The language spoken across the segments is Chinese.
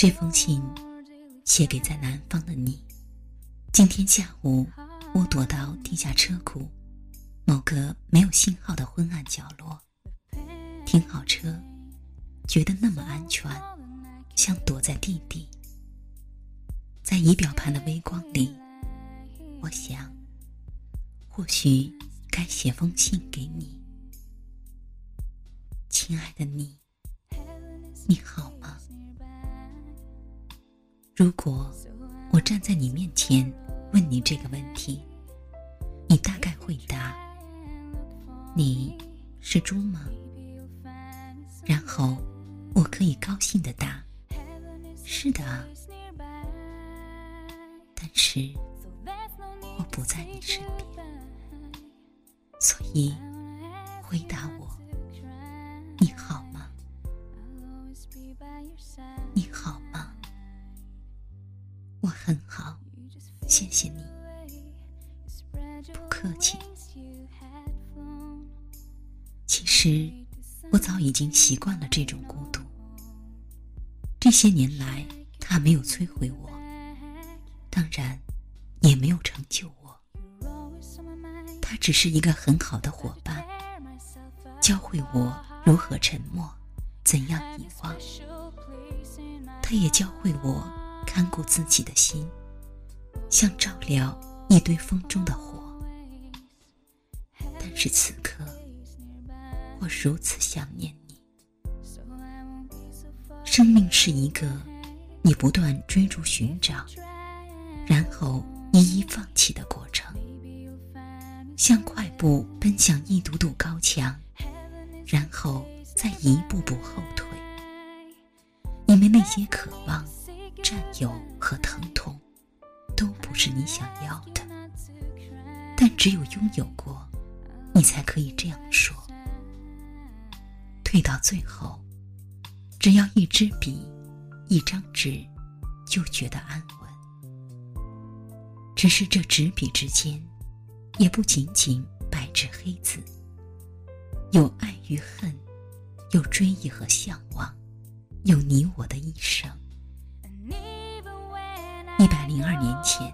这封信写给在南方的你。今天下午，我躲到地下车库某个没有信号的昏暗角落，停好车，觉得那么安全，像躲在地底。在仪表盘的微光里，我想，或许该写封信给你，亲爱的你，你好吗？如果我站在你面前问你这个问题，你大概会答：“你是猪吗？”然后我可以高兴的答：“是的啊。”但是我不在你身边，所以回答我：“谢谢你。不客气。其实，我早已经习惯了这种孤独。这些年来，他没有摧毁我，当然，也没有成就我。他只是一个很好的伙伴，教会我如何沉默，怎样遗忘。他也教会我。看顾自己的心，像照料一堆风中的火。但是此刻，我如此想念你。生命是一个你不断追逐寻找，然后一一放弃的过程，像快步奔向一堵堵高墙，然后再一步步后退，因为那些渴望。占有和疼痛，都不是你想要的。但只有拥有过，你才可以这样说。退到最后，只要一支笔，一张纸，就觉得安稳。只是这纸笔之间，也不仅仅白纸黑字，有爱与恨，有追忆和向往，有你我的一生。一百零二年前，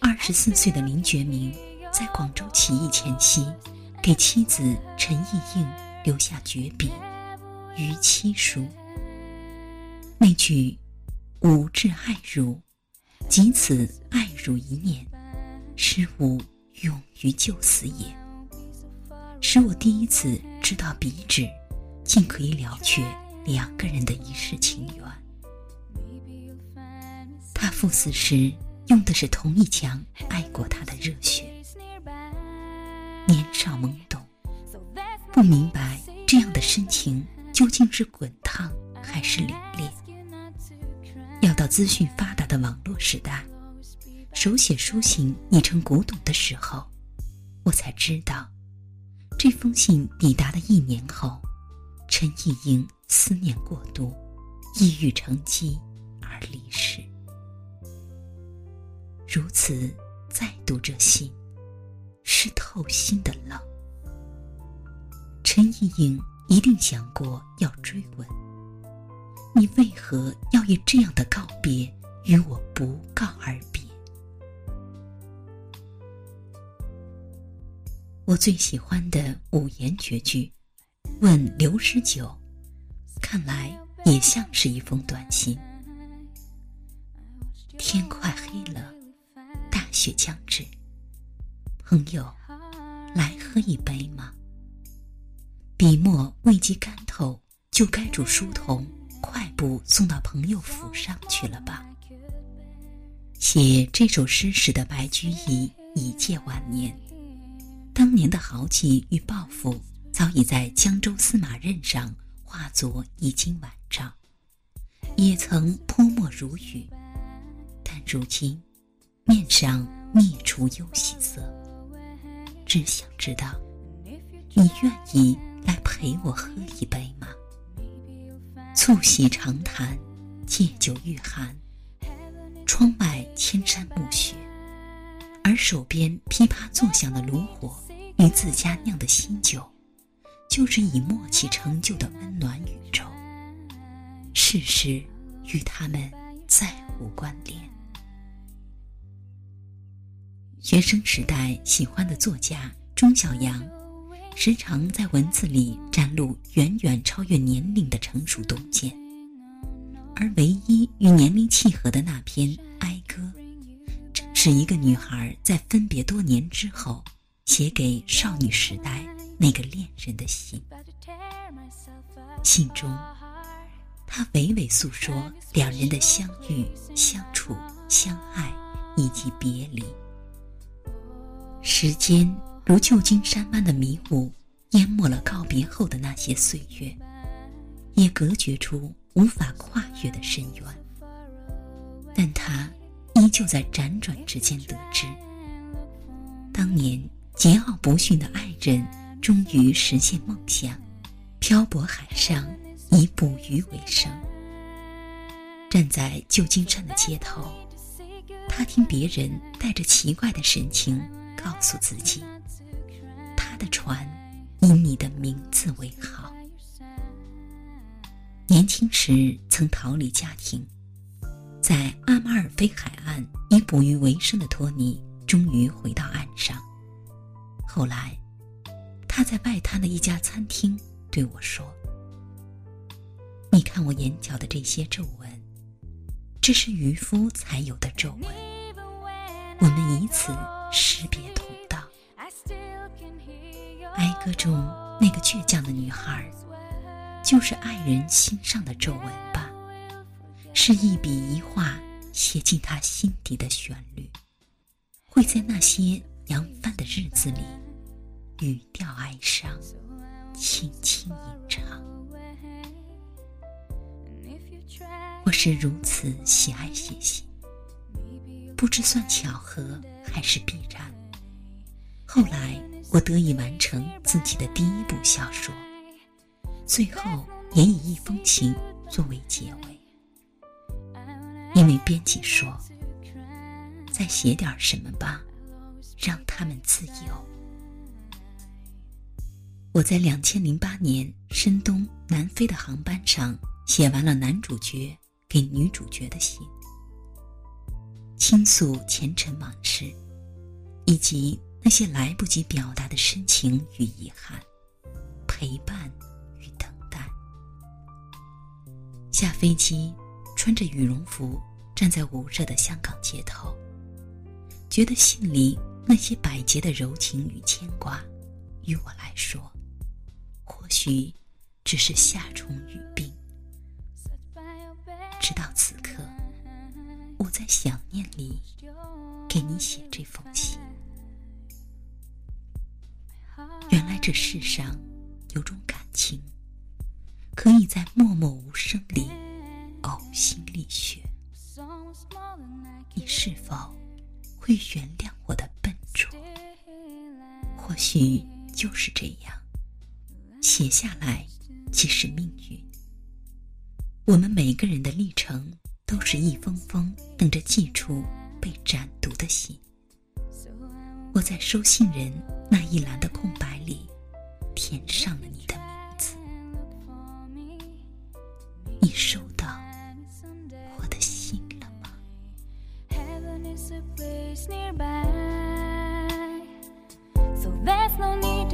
二十四岁的林觉民在广州起义前夕，给妻子陈意映留下绝笔《于妻书》。那句“吾至爱汝，即此爱汝一念，使吾勇于就死也”，使我第一次知道笔纸竟可以了却两个人的一世情缘。赴死时用的是同一腔爱过他的热血。年少懵懂，不明白这样的深情究竟是滚烫还是凛冽。要到资讯发达的网络时代，手写书信已成古董的时候，我才知道，这封信抵达的一年后，陈意英思念过度，抑郁成疾而离世。如此，再读这信，是透心的冷。陈意莹一定想过要追问：你为何要以这样的告别与我不告而别？我最喜欢的五言绝句，问刘十九，看来也像是一封短信。天快黑了。雪将至，朋友，来喝一杯吗？笔墨未及干透，就该住书童，快步送到朋友府上去了吧？写这首诗时的白居易已届晚年，当年的豪气与抱负早已在江州司马任上化作一襟晚照，也曾泼墨如雨，但如今。面上灭除忧喜色，只想知道，你愿意来陪我喝一杯吗？促膝长谈，借酒御寒。窗外千山暮雪，而手边噼啪作响的炉火与自家酿的新酒，就是以默契成就的温暖宇宙。世事与他们再无关联。学生时代喜欢的作家钟晓阳，时常在文字里展露远远超越年龄的成熟洞见，而唯一与年龄契合的那篇《哀歌》，正是一个女孩在分别多年之后写给少女时代那个恋人的信。信中，她娓娓诉说两人的相遇、相处、相爱以及别离。时间如旧金山般的迷雾，淹没了告别后的那些岁月，也隔绝出无法跨越的深渊。但他依旧在辗转之间得知，当年桀骜不驯的爱人终于实现梦想，漂泊海上以捕鱼为生。站在旧金山的街头，他听别人带着奇怪的神情。告诉自己，他的船以你的名字为号。年轻时曾逃离家庭，在阿马尔菲海岸以捕鱼为生的托尼，终于回到岸上。后来，他在外滩的一家餐厅对我说：“你看我眼角的这些皱纹，这是渔夫才有的皱纹。我们以此识别。”哀歌中那个倔强的女孩，就是爱人心上的皱纹吧？是一笔一画写进他心底的旋律，会在那些扬帆的日子里，语调哀伤，轻轻吟唱。我是如此喜爱写信，不知算巧合还是必然。后来。我得以完成自己的第一部小说，最后也以一封情作为结尾。因为编辑说：“再写点什么吧，让他们自由。”我在两千零八年深冬南非的航班上写完了男主角给女主角的信，倾诉前尘往事，以及。那些来不及表达的深情与遗憾，陪伴与等待。下飞机，穿着羽绒服站在捂热的香港街头，觉得信里那些百结的柔情与牵挂，于我来说，或许只是夏虫语冰。直到此，在想念里给你写这封信。原来这世上有种感情，可以在默默无声里呕心沥血。你是否会原谅我的笨拙？或许就是这样，写下来即是命运。我们每个人的历程，都是一封封等着寄出被斩读的信。我在收信人那一栏的空白。里填上了你的名字，你收到我的信了吗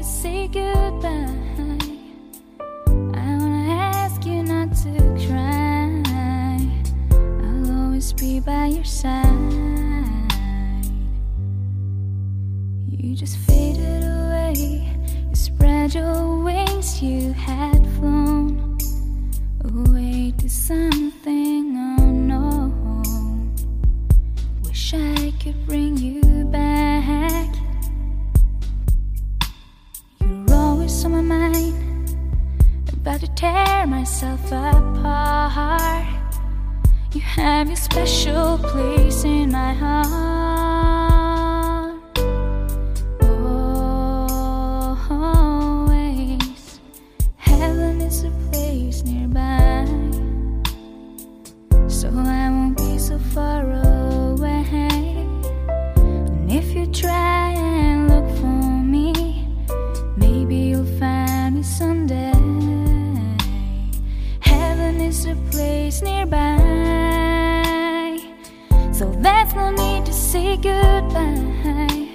？Say goodbye. You had flown away to something unknown. Wish I could bring you back. You're always on my mind, about to tear myself apart. You have your special place in my heart. Maybe you'll find me someday. Heaven is a place nearby, so there's no need to say goodbye.